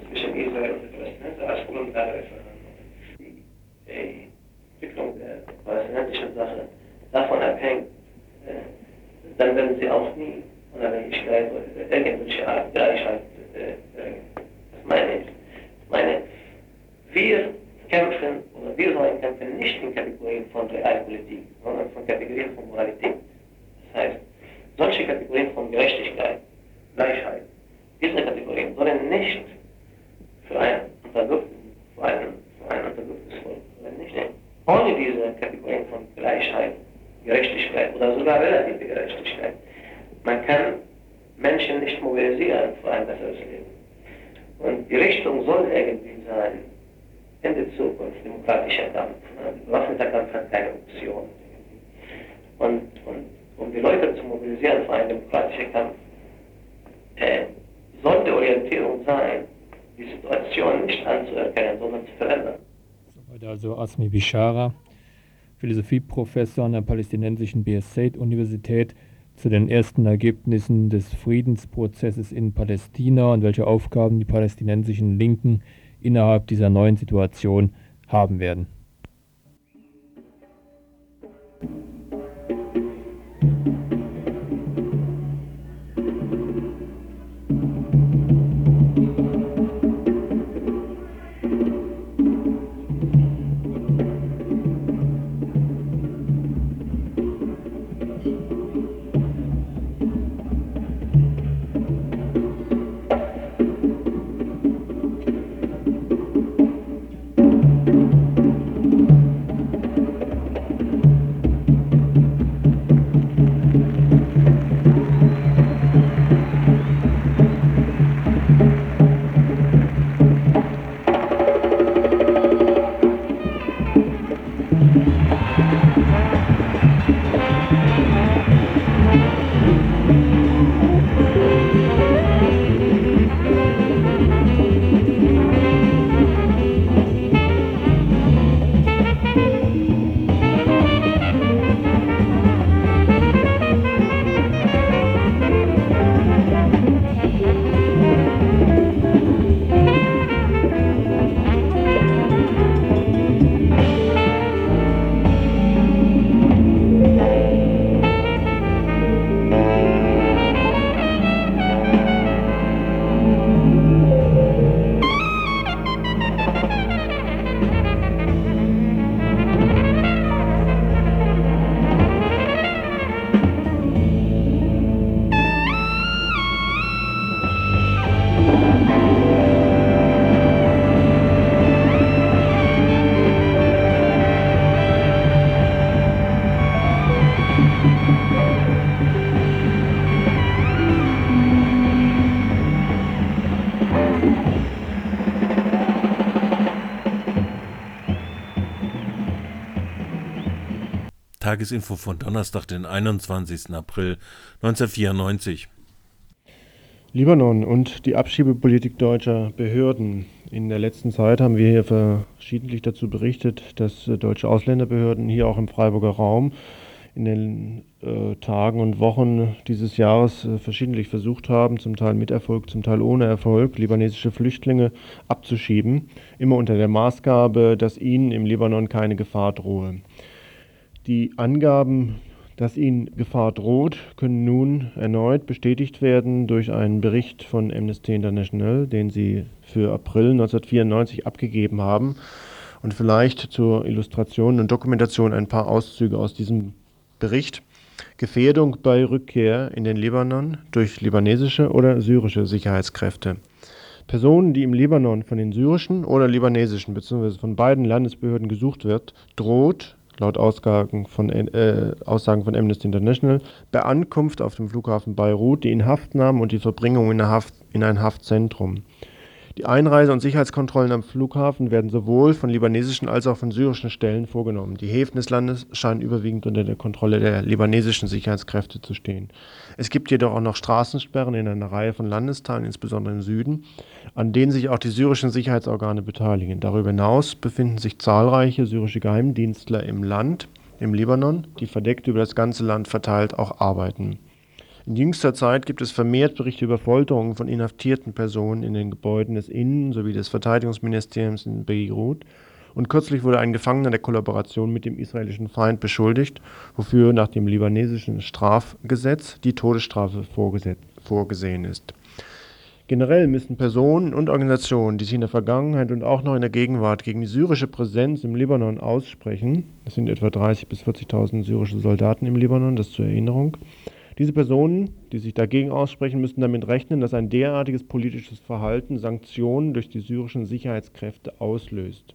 zwischen Israel und den Palästinensern als Grundlage der Verhandlungen. Die, Entwicklung der palästinensischen Sache davon abhängt, äh, dann werden sie auch nie Unabhängigkeit oder irgendwelche Art Gleichheit bringen. Äh, das meine ich. Ich meine, wir kämpfen oder wir sollen kämpfen nicht in Kategorien von Realpolitik, sondern von Kategorien von Moralität. Das heißt, solche Kategorien von Gerechtigkeit, Gleichheit, diese Kategorien sollen nicht für einen unterdrückten, für einen, für einen unterdrücktes Volk, nicht nehmen ohne diese Kategorien von Gleichheit, Gerechtigkeit oder sogar relative Gerechtigkeit. Man kann Menschen nicht mobilisieren für ein besseres Leben. Und die Richtung soll irgendwie sein, in der Zukunft demokratischer Kampf. Ne? Bewaffneter Kampf hat keine Option. Und, und um die Leute zu mobilisieren für einen demokratischen Kampf, äh, soll die Orientierung sein, die Situation nicht anzuerkennen, sondern zu verändern. Soweit also Asmi Bishara, Philosophieprofessor an der palästinensischen BS-Said-Universität zu den ersten Ergebnissen des Friedensprozesses in Palästina und welche Aufgaben die palästinensischen Linken innerhalb dieser neuen Situation haben werden. Tagesinfo von Donnerstag, den 21. April 1994. Libanon und die Abschiebepolitik deutscher Behörden. In der letzten Zeit haben wir hier verschiedentlich dazu berichtet, dass deutsche Ausländerbehörden hier auch im Freiburger Raum in den äh, Tagen und Wochen dieses Jahres äh, verschiedentlich versucht haben, zum Teil mit Erfolg, zum Teil ohne Erfolg, libanesische Flüchtlinge abzuschieben, immer unter der Maßgabe, dass ihnen im Libanon keine Gefahr drohe. Die Angaben, dass ihnen Gefahr droht, können nun erneut bestätigt werden durch einen Bericht von Amnesty International, den sie für April 1994 abgegeben haben. Und vielleicht zur Illustration und Dokumentation ein paar Auszüge aus diesem Bericht. Gefährdung bei Rückkehr in den Libanon durch libanesische oder syrische Sicherheitskräfte. Personen, die im Libanon von den syrischen oder libanesischen bzw. von beiden Landesbehörden gesucht wird, droht laut Aussagen von, äh, Aussagen von Amnesty International, bei Ankunft auf dem Flughafen Beirut die Inhaftnahme und die Verbringung in, Haft, in ein Haftzentrum. Die Einreise- und Sicherheitskontrollen am Flughafen werden sowohl von libanesischen als auch von syrischen Stellen vorgenommen. Die Häfen des Landes scheinen überwiegend unter der Kontrolle der libanesischen Sicherheitskräfte zu stehen. Es gibt jedoch auch noch Straßensperren in einer Reihe von Landesteilen, insbesondere im Süden, an denen sich auch die syrischen Sicherheitsorgane beteiligen. Darüber hinaus befinden sich zahlreiche syrische Geheimdienstler im Land, im Libanon, die verdeckt über das ganze Land verteilt auch arbeiten. In jüngster Zeit gibt es vermehrt Berichte über Folterungen von inhaftierten Personen in den Gebäuden des Innen- sowie des Verteidigungsministeriums in Beirut. Und kürzlich wurde ein Gefangener der Kollaboration mit dem israelischen Feind beschuldigt, wofür nach dem libanesischen Strafgesetz die Todesstrafe vorgesehen ist. Generell müssen Personen und Organisationen, die sich in der Vergangenheit und auch noch in der Gegenwart gegen die syrische Präsenz im Libanon aussprechen, es sind etwa 30.000 bis 40.000 syrische Soldaten im Libanon, das zur Erinnerung, diese Personen, die sich dagegen aussprechen, müssen damit rechnen, dass ein derartiges politisches Verhalten Sanktionen durch die syrischen Sicherheitskräfte auslöst.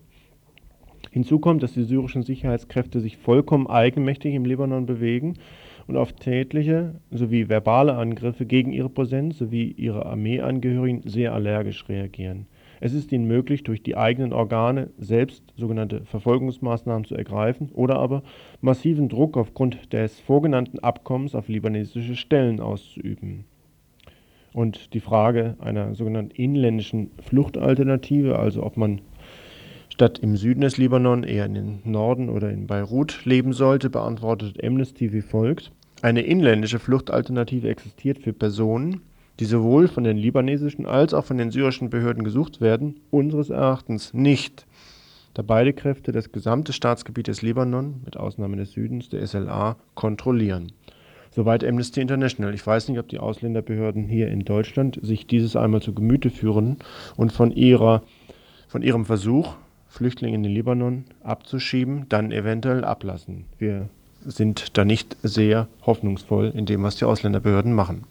Hinzu kommt, dass die syrischen Sicherheitskräfte sich vollkommen eigenmächtig im Libanon bewegen und auf tätliche sowie verbale Angriffe gegen ihre Präsenz sowie ihre Armeeangehörigen sehr allergisch reagieren. Es ist ihnen möglich, durch die eigenen Organe selbst sogenannte Verfolgungsmaßnahmen zu ergreifen oder aber massiven Druck aufgrund des vorgenannten Abkommens auf libanesische Stellen auszuüben. Und die Frage einer sogenannten inländischen Fluchtalternative, also ob man statt im Süden des Libanon eher in den Norden oder in Beirut leben sollte, beantwortet Amnesty wie folgt. Eine inländische Fluchtalternative existiert für Personen, die sowohl von den libanesischen als auch von den syrischen Behörden gesucht werden, unseres Erachtens nicht, da beide Kräfte das gesamte Staatsgebiet des Libanon, mit Ausnahme des Südens, der SLA, kontrollieren. Soweit Amnesty International. Ich weiß nicht, ob die Ausländerbehörden hier in Deutschland sich dieses einmal zu Gemüte führen und von, ihrer, von ihrem Versuch, Flüchtlinge in den Libanon abzuschieben, dann eventuell ablassen. Wir sind da nicht sehr hoffnungsvoll in dem, was die Ausländerbehörden machen.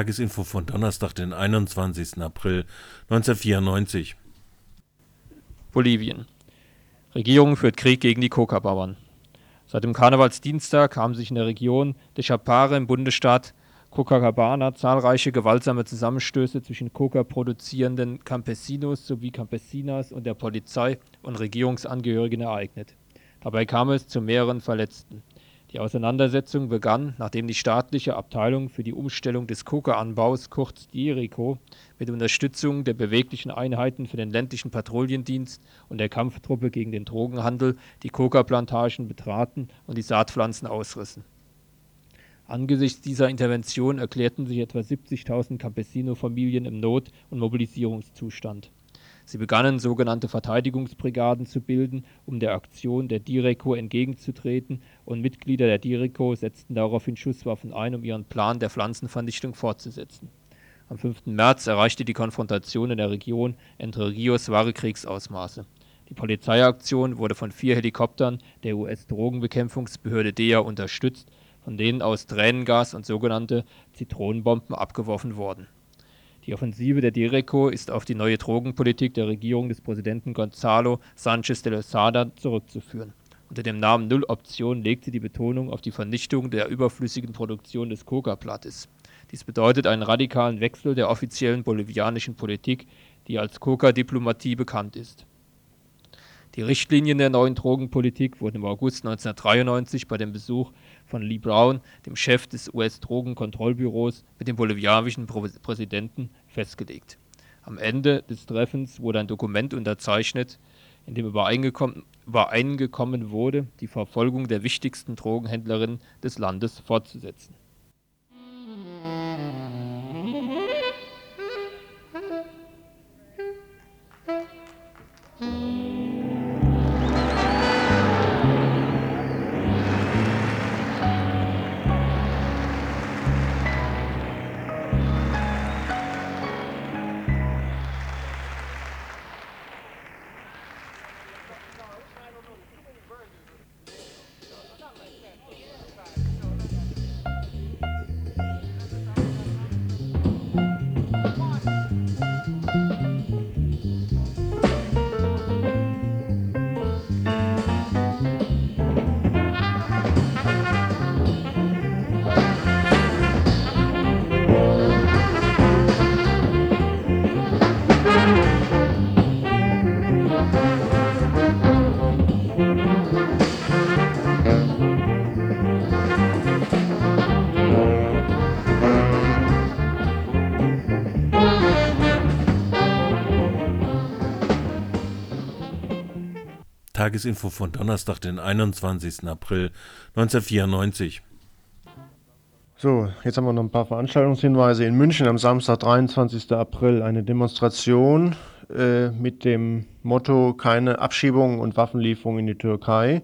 Tagesinfo von Donnerstag, den 21. April 1994. Bolivien. Regierung führt Krieg gegen die Coca-Bauern. Seit dem Karnevalsdienstag haben sich in der Region de Chapare im Bundesstaat Copacabana zahlreiche gewaltsame Zusammenstöße zwischen Coca-produzierenden Campesinos sowie Campesinas und der Polizei und Regierungsangehörigen ereignet. Dabei kam es zu mehreren Verletzten. Die Auseinandersetzung begann, nachdem die staatliche Abteilung für die Umstellung des Koka-Anbaus, kurz DIRECO, mit Unterstützung der beweglichen Einheiten für den ländlichen Patrouillendienst und der Kampftruppe gegen den Drogenhandel die Coca-Plantagen betraten und die Saatpflanzen ausrissen. Angesichts dieser Intervention erklärten sich etwa 70.000 Campesino-Familien im Not- und Mobilisierungszustand Sie begannen sogenannte Verteidigungsbrigaden zu bilden, um der Aktion der Direco entgegenzutreten, und Mitglieder der Direco setzten daraufhin Schusswaffen ein, um ihren Plan der Pflanzenvernichtung fortzusetzen. Am 5. März erreichte die Konfrontation in der Region Entre Rios wahre Kriegsausmaße. Die Polizeiaktion wurde von vier Helikoptern der US-Drogenbekämpfungsbehörde DEA unterstützt, von denen aus Tränengas und sogenannte Zitronenbomben abgeworfen wurden die Offensive der Direco ist auf die neue Drogenpolitik der Regierung des Präsidenten Gonzalo Sanchez de Lozada zurückzuführen. Unter dem Namen Null-Option legt sie die Betonung auf die Vernichtung der überflüssigen Produktion des Coca-Blattes. Dies bedeutet einen radikalen Wechsel der offiziellen bolivianischen Politik, die als Coca-Diplomatie bekannt ist die Richtlinien der neuen Drogenpolitik wurden im August 1993 bei dem Besuch von Lee Brown, dem Chef des US-Drogenkontrollbüros, mit dem bolivianischen Präsidenten festgelegt. Am Ende des Treffens wurde ein Dokument unterzeichnet, in dem übereingekommen, wurde, die Verfolgung der wichtigsten Drogenhändlerinnen des Landes fortzusetzen. Tagesinfo von Donnerstag, den 21. April 1994. So, jetzt haben wir noch ein paar Veranstaltungshinweise. In München am Samstag, 23. April, eine Demonstration äh, mit dem Motto keine Abschiebungen und Waffenlieferungen in die Türkei.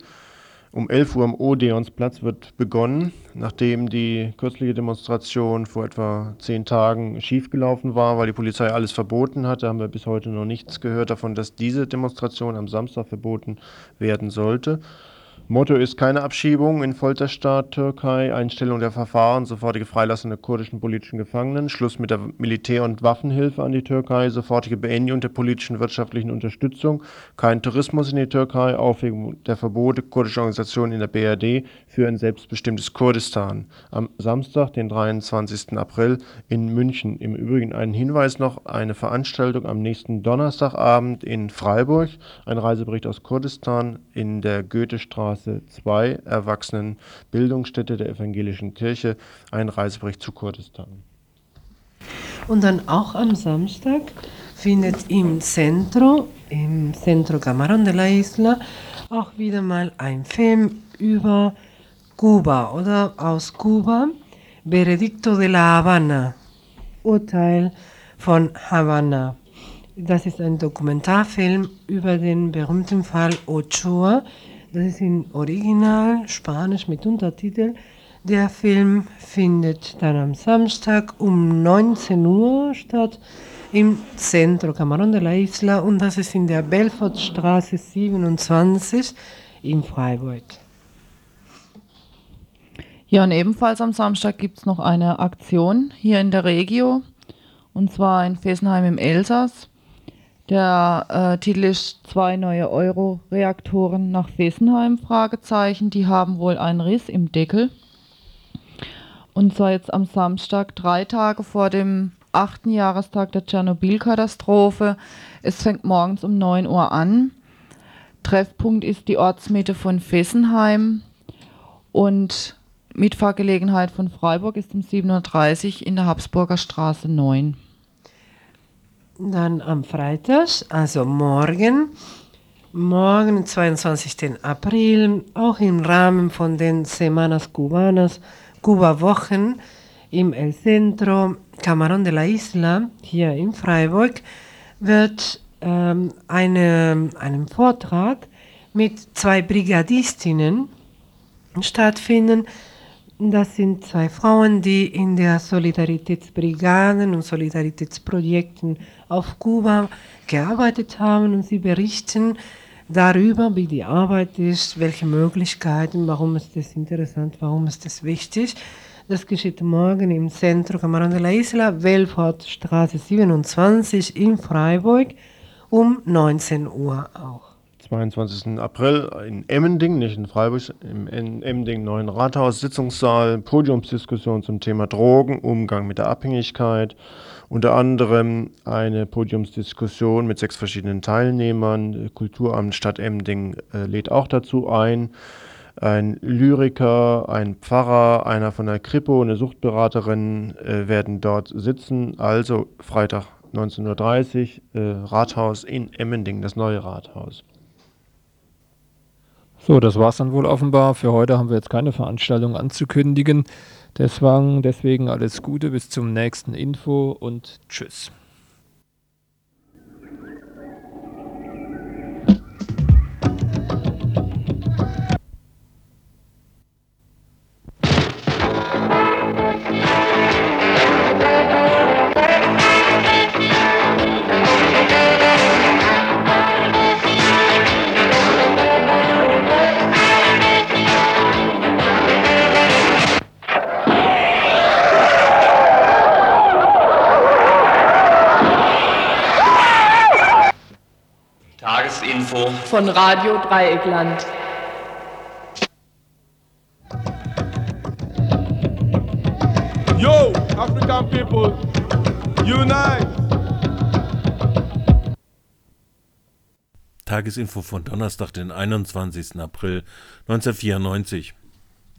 Um 11 Uhr am Odeonsplatz wird begonnen, nachdem die kürzliche Demonstration vor etwa zehn Tagen schiefgelaufen war, weil die Polizei alles verboten hatte, haben wir bis heute noch nichts gehört davon, dass diese Demonstration am Samstag verboten werden sollte. Motto ist keine Abschiebung in Folterstaat Türkei, Einstellung der Verfahren, sofortige Freilassung der kurdischen politischen Gefangenen, Schluss mit der Militär- und Waffenhilfe an die Türkei, sofortige Beendigung der politischen wirtschaftlichen Unterstützung, kein Tourismus in die Türkei, Aufhebung der Verbote kurdischer Organisationen in der BRD für ein selbstbestimmtes Kurdistan. Am Samstag, den 23. April in München. Im Übrigen ein Hinweis noch, eine Veranstaltung am nächsten Donnerstagabend in Freiburg, ein Reisebericht aus Kurdistan in der Goethestraße Straße 2, Erwachsenenbildungsstätte der Evangelischen Kirche, ein Reisebericht zu Kurdistan. Und dann auch am Samstag findet im Centro, im Centro Camarón de la Isla, auch wieder mal ein Film über Kuba oder aus Kuba, Veredicto de la Habana, Urteil von Havanna. Das ist ein Dokumentarfilm über den berühmten Fall Ochoa, das ist in Original, Spanisch mit Untertitel. Der Film findet dann am Samstag um 19 Uhr statt im Centro Camarón de la Isla und das ist in der Belfortstraße 27 in Freiburg. Ja, und ebenfalls am Samstag gibt es noch eine Aktion hier in der Regio und zwar in Fessenheim im Elsass. Der äh, Titel ist zwei neue Euro-Reaktoren nach Fessenheim, Fragezeichen. Die haben wohl einen Riss im Deckel. Und zwar jetzt am Samstag, drei Tage vor dem achten Jahrestag der Tschernobyl-Katastrophe. Es fängt morgens um 9 Uhr an. Treffpunkt ist die Ortsmitte von Fessenheim. Und Mitfahrgelegenheit von Freiburg ist um 7.30 Uhr in der Habsburger Straße 9. Dann am Freitag, also morgen, morgen, 22. April, auch im Rahmen von den Semanas Cubanas, Kuba-Wochen im El Centro Camarón de la Isla, hier in Freiburg, wird ähm, eine, einem Vortrag mit zwei Brigadistinnen stattfinden, das sind zwei Frauen, die in der Solidaritätsbrigaden und Solidaritätsprojekten auf Kuba gearbeitet haben und sie berichten darüber, wie die Arbeit ist, welche Möglichkeiten, warum ist das interessant, warum ist das wichtig. Das geschieht morgen im Centro Camarón de la Isla, Welfortstraße 27 in Freiburg um 19 Uhr auch. 22. April in Emmending, nicht in Freiburg, im Emmending neuen Rathaus, Sitzungssaal, Podiumsdiskussion zum Thema Drogen, Umgang mit der Abhängigkeit. Unter anderem eine Podiumsdiskussion mit sechs verschiedenen Teilnehmern. Kulturamt Stadt Emmending äh, lädt auch dazu ein. Ein Lyriker, ein Pfarrer, einer von der Kripo, eine Suchtberaterin äh, werden dort sitzen. Also Freitag 19.30 Uhr, äh, Rathaus in Emmending, das neue Rathaus. So, das war es dann wohl offenbar. Für heute haben wir jetzt keine Veranstaltung anzukündigen. Deswegen, deswegen alles Gute, bis zum nächsten Info und tschüss. Tagesinfo von Radio Dreieckland. Yo, African people, unite! Tagesinfo von Donnerstag, den 21. April 1994.